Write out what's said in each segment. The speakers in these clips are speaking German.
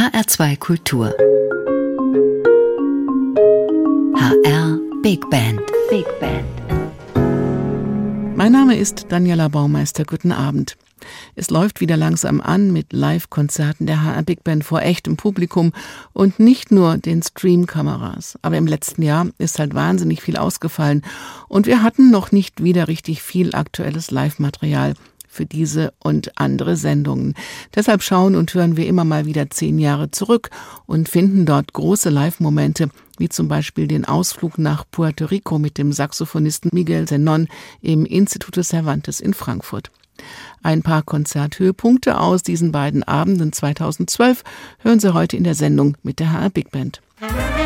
HR2 Kultur. HR Big Band. Big Band. Mein Name ist Daniela Baumeister. Guten Abend. Es läuft wieder langsam an mit Live-Konzerten der HR Big Band vor echtem Publikum und nicht nur den Stream-Kameras. Aber im letzten Jahr ist halt wahnsinnig viel ausgefallen und wir hatten noch nicht wieder richtig viel aktuelles Live-Material für diese und andere Sendungen. Deshalb schauen und hören wir immer mal wieder zehn Jahre zurück und finden dort große Live-Momente, wie zum Beispiel den Ausflug nach Puerto Rico mit dem Saxophonisten Miguel Zenon im Instituto Cervantes in Frankfurt. Ein paar Konzerthöhepunkte aus diesen beiden Abenden 2012 hören Sie heute in der Sendung mit der HR Big Band. So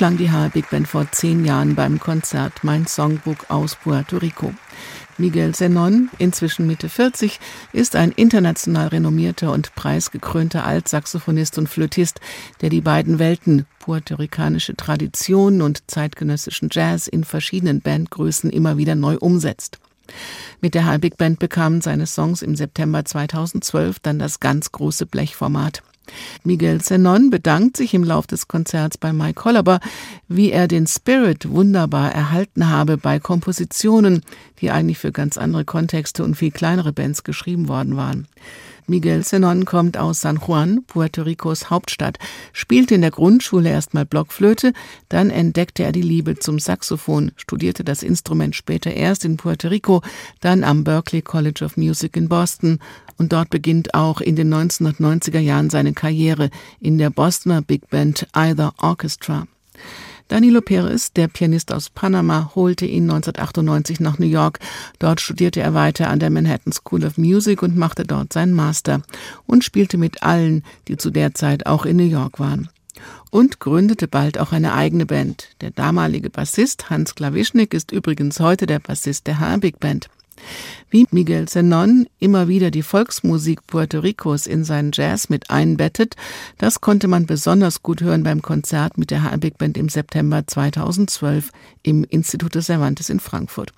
klang die HR Big Band vor zehn Jahren beim Konzert Mein Songbook aus Puerto Rico. Miguel Zenon, inzwischen Mitte 40, ist ein international renommierter und preisgekrönter Altsaxophonist und Flötist, der die beiden Welten, puerto-ricanische Tradition und zeitgenössischen Jazz in verschiedenen Bandgrößen immer wieder neu umsetzt. Mit der High Big Band bekamen seine Songs im September 2012 dann das ganz große Blechformat. Miguel Zenon bedankt sich im Lauf des Konzerts bei Mike Hollaber, wie er den Spirit wunderbar erhalten habe bei Kompositionen, die eigentlich für ganz andere Kontexte und viel kleinere Bands geschrieben worden waren. Miguel Zenon kommt aus San Juan, Puerto Ricos Hauptstadt, spielte in der Grundschule erstmal Blockflöte, dann entdeckte er die Liebe zum Saxophon, studierte das Instrument später erst in Puerto Rico, dann am Berklee College of Music in Boston und dort beginnt auch in den 1990er Jahren seine Karriere in der Bostoner Big Band Either Orchestra. Danilo Perez, der Pianist aus Panama, holte ihn 1998 nach New York. Dort studierte er weiter an der Manhattan School of Music und machte dort seinen Master und spielte mit allen, die zu der Zeit auch in New York waren. Und gründete bald auch eine eigene Band. Der damalige Bassist Hans Klawischnik ist übrigens heute der Bassist der HR Big Band. Wie Miguel Zenon immer wieder die Volksmusik Puerto Ricos in seinen Jazz mit einbettet, das konnte man besonders gut hören beim Konzert mit der HR Big Band im September 2012 im Institut des Cervantes in Frankfurt.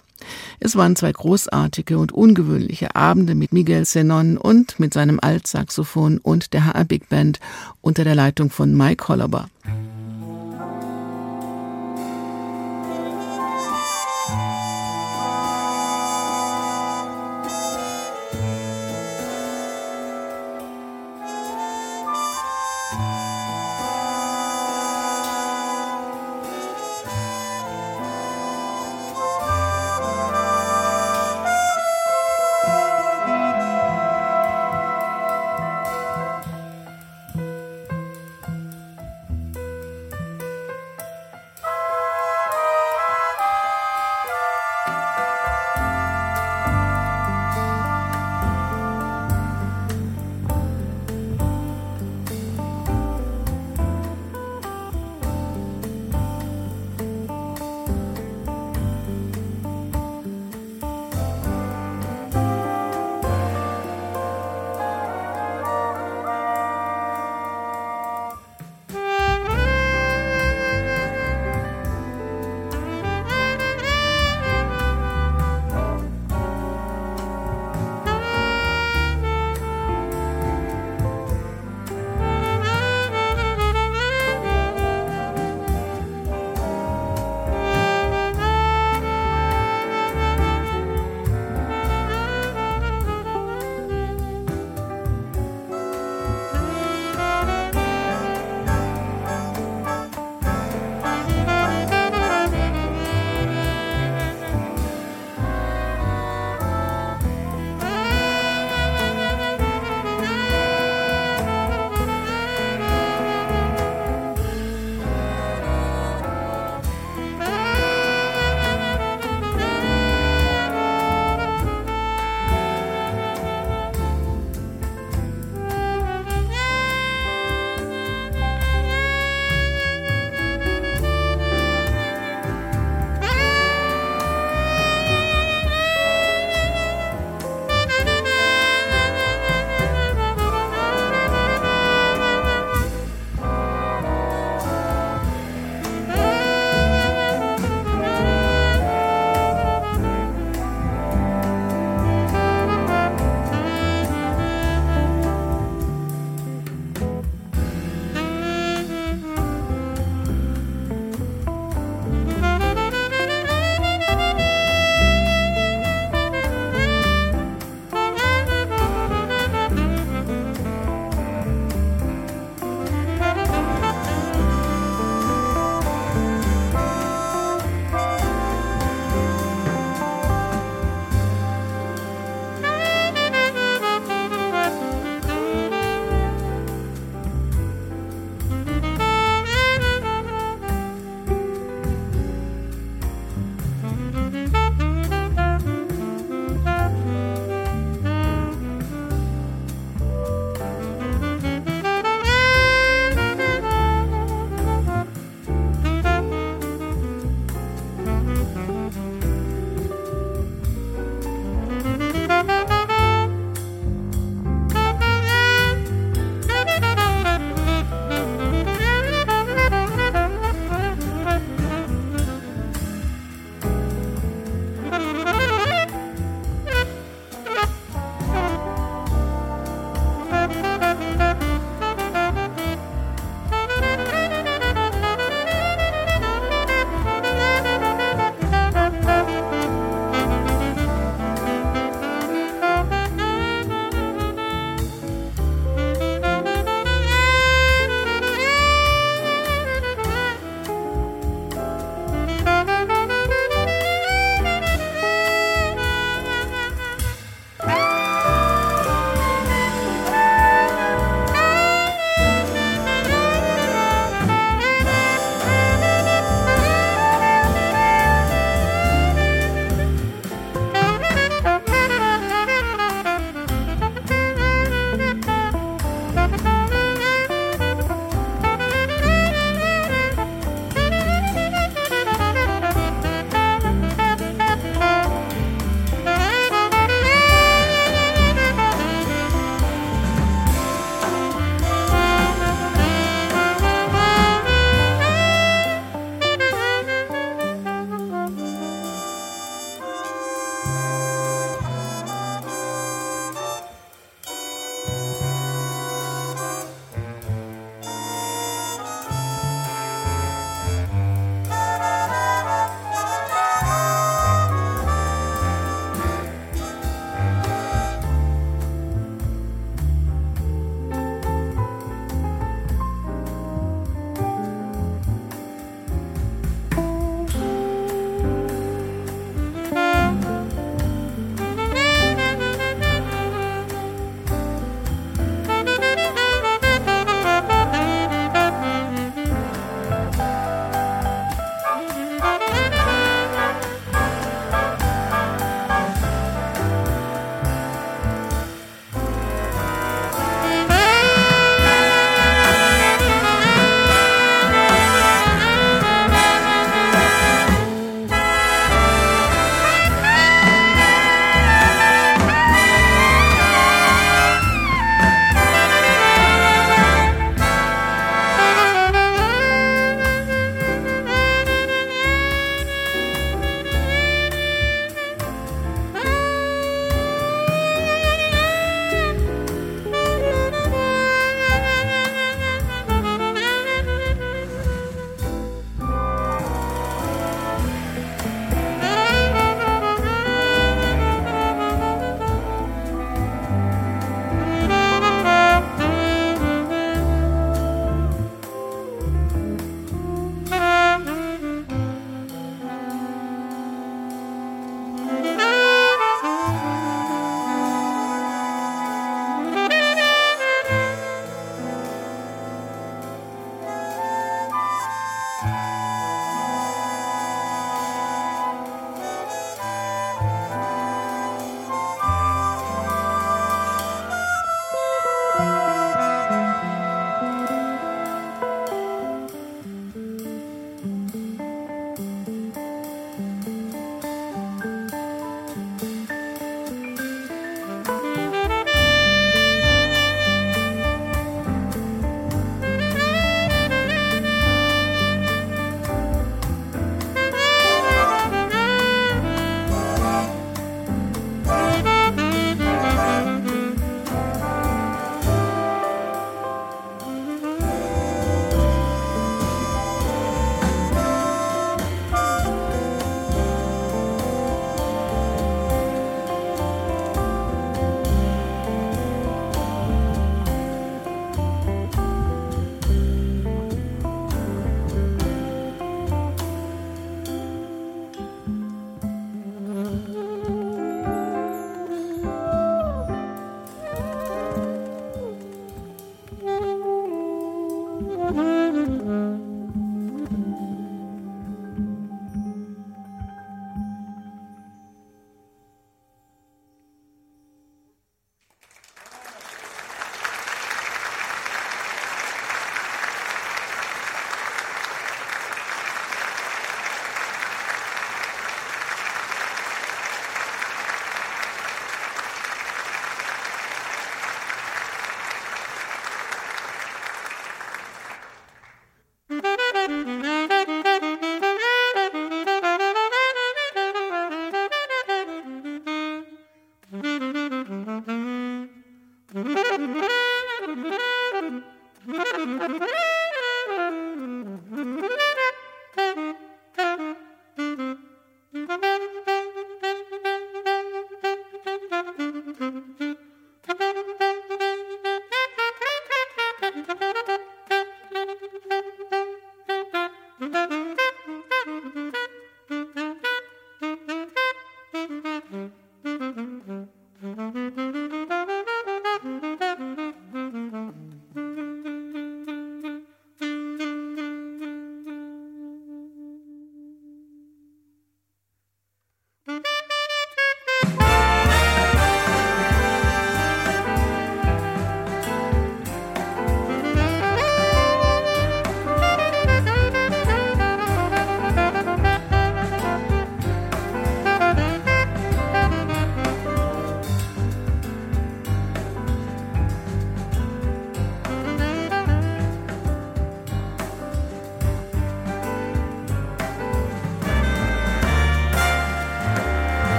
Es waren zwei großartige und ungewöhnliche Abende mit Miguel Zenon und mit seinem Altsaxophon und der HR Big Band unter der Leitung von Mike Hollaber.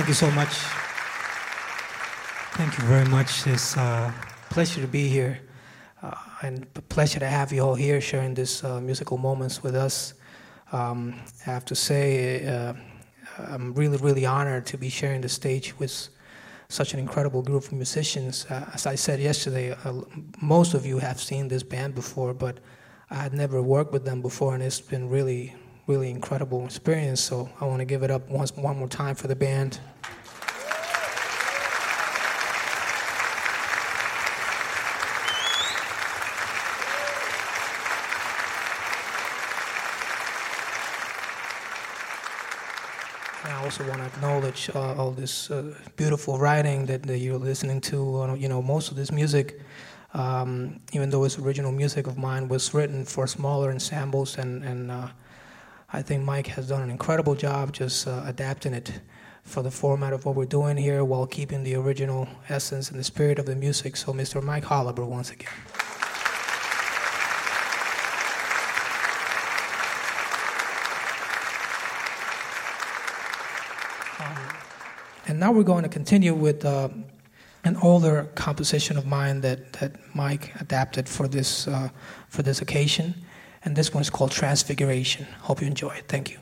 Thank you so much. Thank you very much. It's a uh, pleasure to be here uh, and a pleasure to have you all here sharing this uh, musical moments with us. Um, I have to say, uh, I'm really, really honored to be sharing the stage with such an incredible group of musicians. Uh, as I said yesterday, uh, most of you have seen this band before, but I had never worked with them before, and it's been really, really incredible experience. So I want to give it up once, one more time for the band. I also want to acknowledge uh, all this uh, beautiful writing that, that, you're listening to. Uh, you know, most of this music, um, even though it's original music of mine, was written for smaller ensembles, and, and uh, I think Mike has done an incredible job just uh, adapting it for the format of what we're doing here while keeping the original essence and the spirit of the music. So, Mr. Mike Holliber, once again. And now we're going to continue with uh, an older composition of mine that, that Mike adapted for this, uh, for this occasion. And this one is called Transfiguration. Hope you enjoy it. Thank you.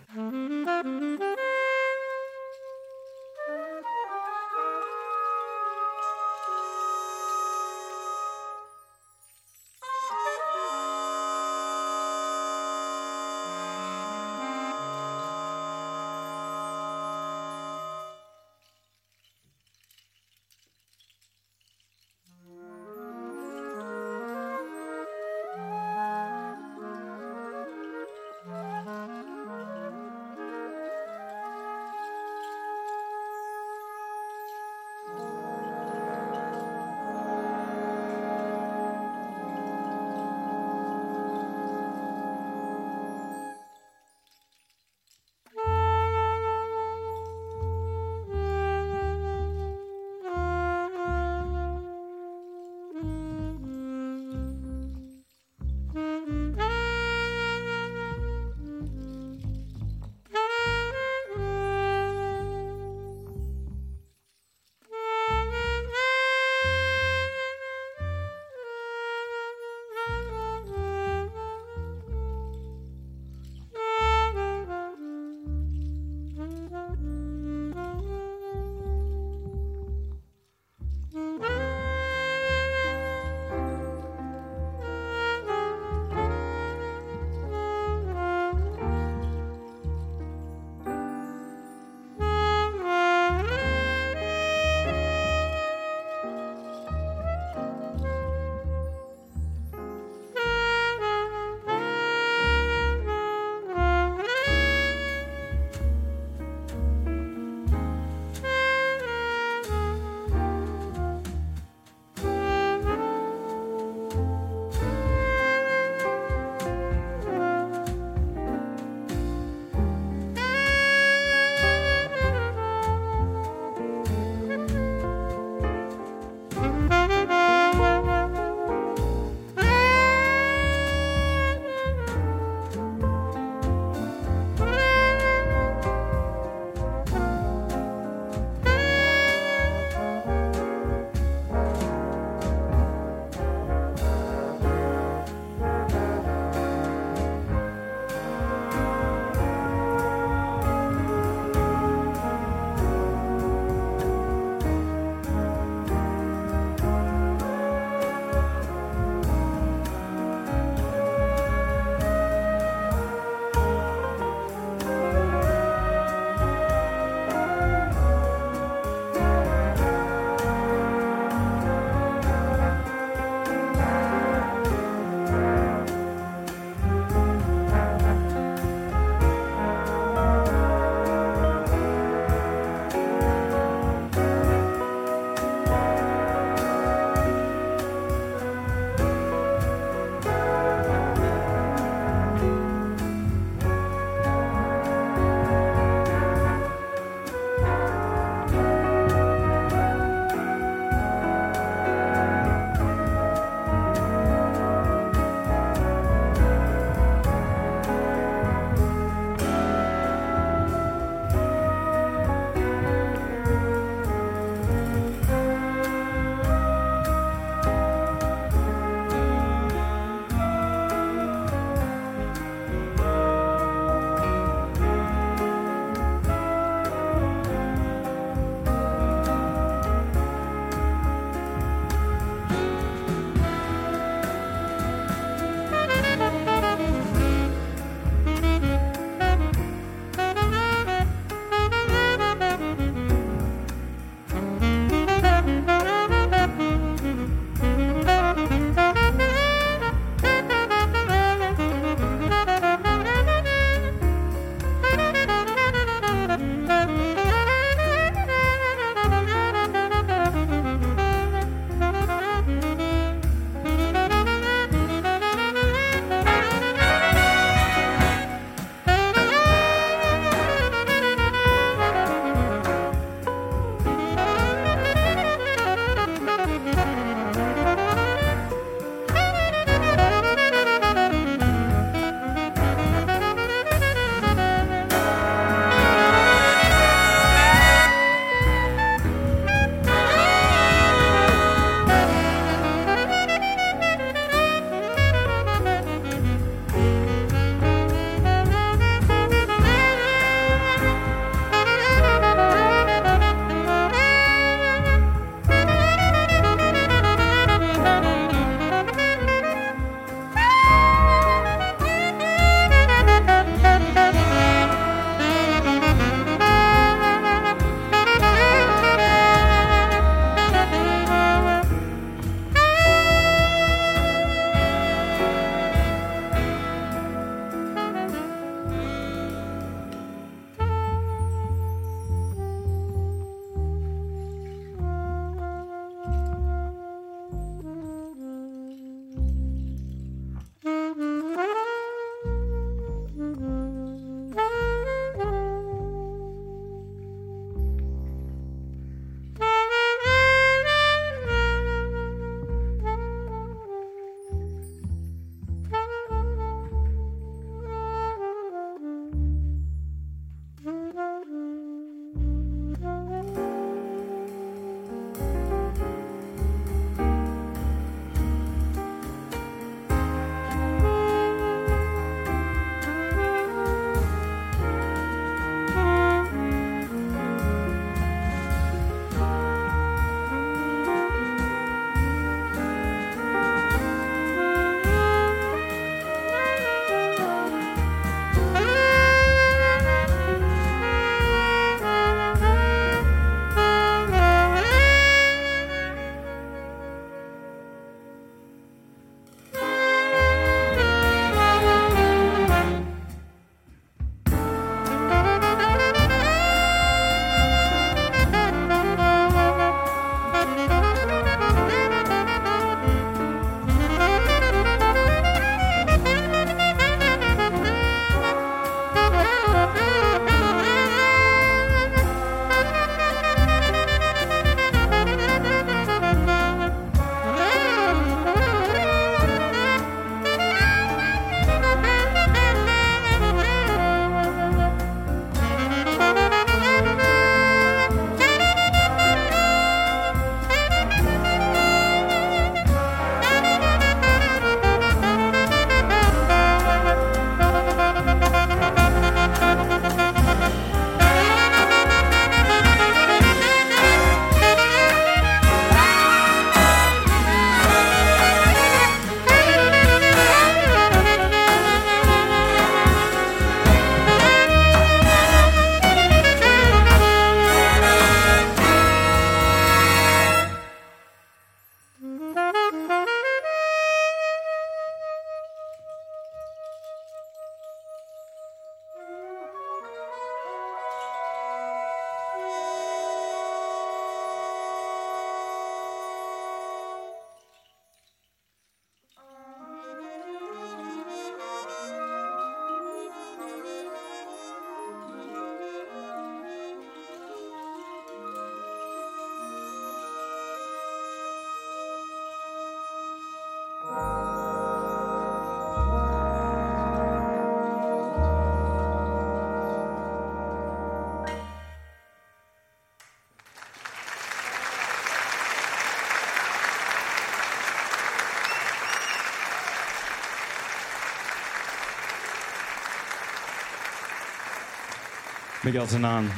Miguel Sanan,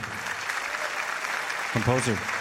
composer.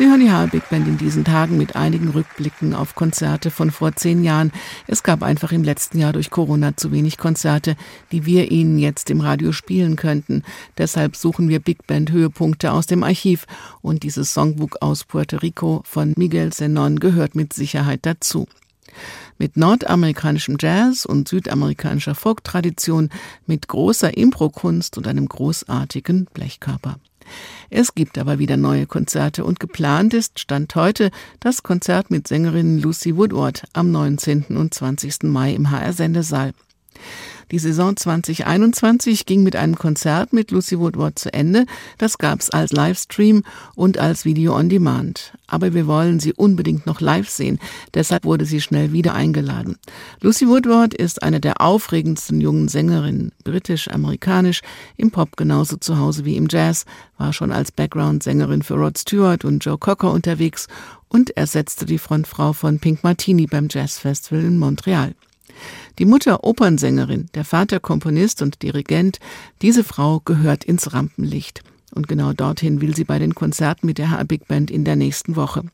Sie hören die HR Big Band in diesen Tagen mit einigen Rückblicken auf Konzerte von vor zehn Jahren. Es gab einfach im letzten Jahr durch Corona zu wenig Konzerte, die wir Ihnen jetzt im Radio spielen könnten. Deshalb suchen wir Big Band Höhepunkte aus dem Archiv und dieses Songbook aus Puerto Rico von Miguel Zenon gehört mit Sicherheit dazu. Mit nordamerikanischem Jazz und südamerikanischer Folk-Tradition, mit großer Improkunst und einem großartigen Blechkörper. Es gibt aber wieder neue Konzerte und geplant ist, Stand heute, das Konzert mit Sängerin Lucy Woodward am 19. und 20. Mai im HR-Sendesaal. Die Saison 2021 ging mit einem Konzert mit Lucy Woodward zu Ende. Das gab's als Livestream und als Video on Demand. Aber wir wollen sie unbedingt noch live sehen. Deshalb wurde sie schnell wieder eingeladen. Lucy Woodward ist eine der aufregendsten jungen Sängerinnen, britisch-amerikanisch, im Pop genauso zu Hause wie im Jazz, war schon als Background-Sängerin für Rod Stewart und Joe Cocker unterwegs und ersetzte die Frontfrau von Pink Martini beim Jazz Festival in Montreal. Die Mutter Opernsängerin, der Vater Komponist und Dirigent, diese Frau gehört ins Rampenlicht. Und genau dorthin will sie bei den Konzerten mit der HR Big Band in der nächsten Woche.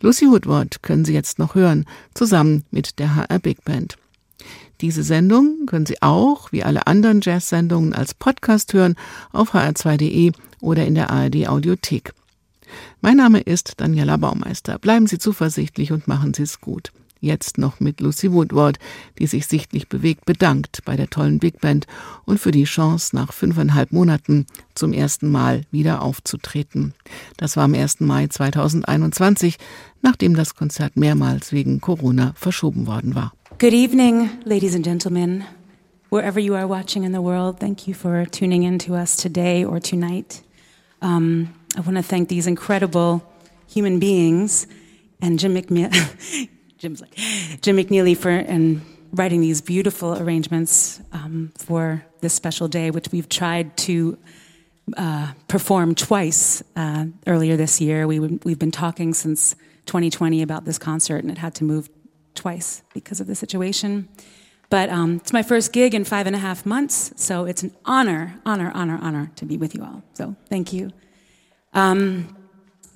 Lucy Woodward können Sie jetzt noch hören, zusammen mit der HR Big Band. Diese Sendung können Sie auch, wie alle anderen Jazz-Sendungen, als Podcast hören auf hr2.de oder in der ARD Audiothek. Mein Name ist Daniela Baumeister. Bleiben Sie zuversichtlich und machen Sie es gut jetzt noch mit Lucy Woodward, die sich sichtlich bewegt, bedankt bei der tollen Big Band und für die Chance, nach fünfeinhalb Monaten zum ersten Mal wieder aufzutreten. Das war am 1. Mai 2021, nachdem das Konzert mehrmals wegen Corona verschoben worden war. Good evening, ladies and gentlemen. Wherever you are watching in the world, thank you for tuning in to us today or tonight. Um, I want to thank these incredible human beings and Jim McMillan. Jim's like Jim McNeely for and writing these beautiful arrangements um, for this special day, which we've tried to uh, perform twice uh, earlier this year. We, we've been talking since 2020 about this concert, and it had to move twice because of the situation. But um, it's my first gig in five and a half months, so it's an honor, honor, honor, honor to be with you all. So thank you. Um,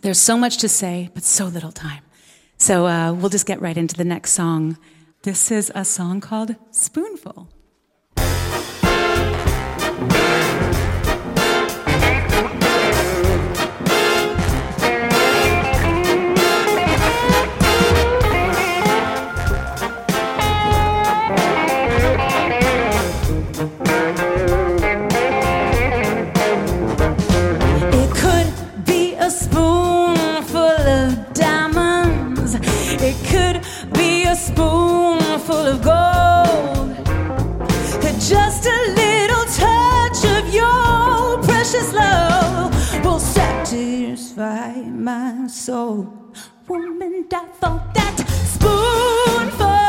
there's so much to say, but so little time. So uh, we'll just get right into the next song. This is a song called Spoonful. My soul. Woman, I thought that spoonful.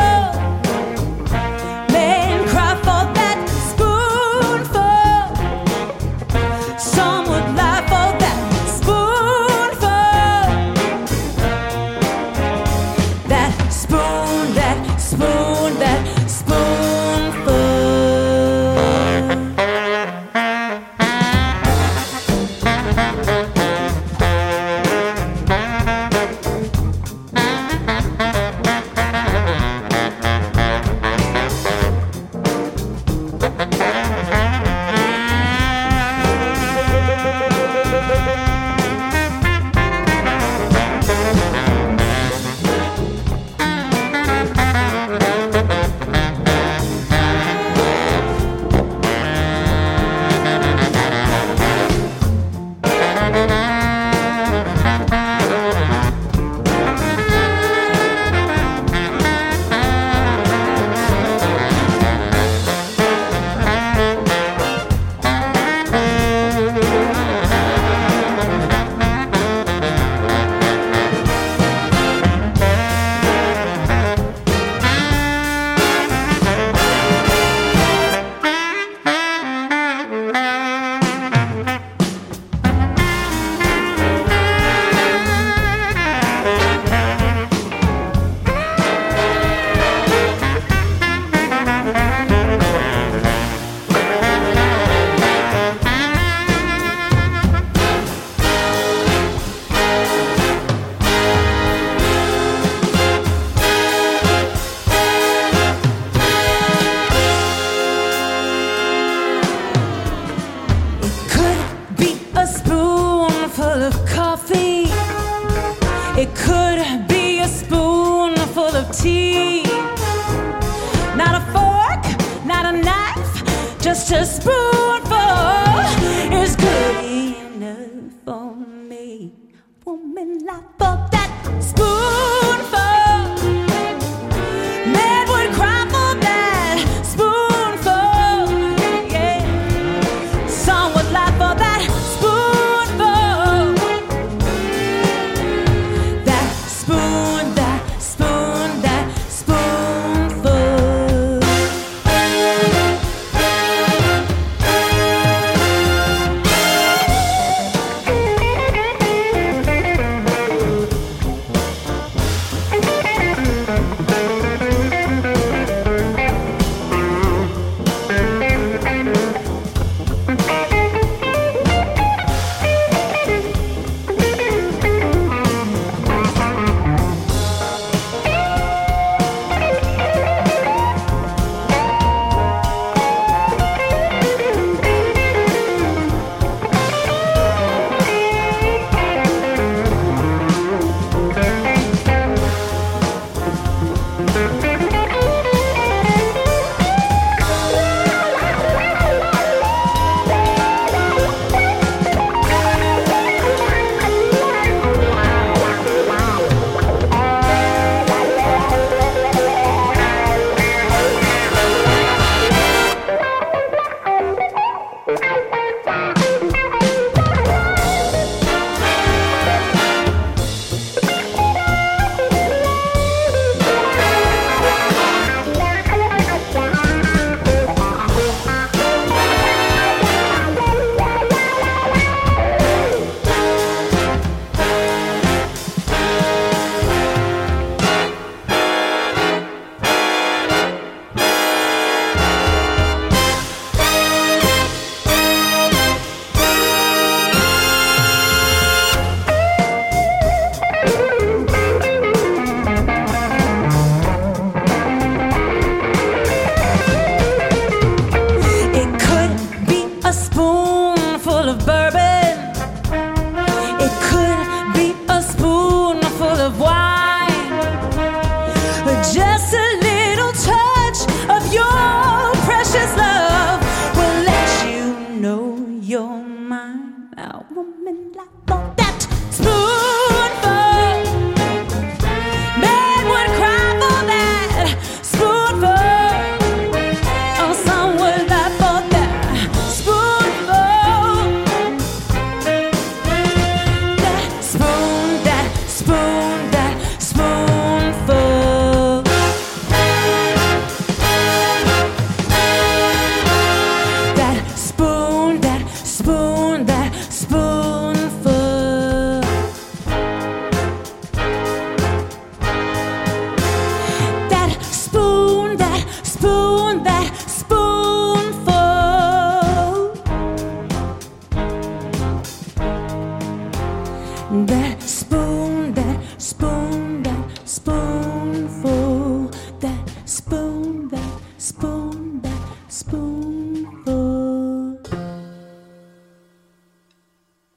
just a spoonful is good enough for me. Woman, I for that spoon.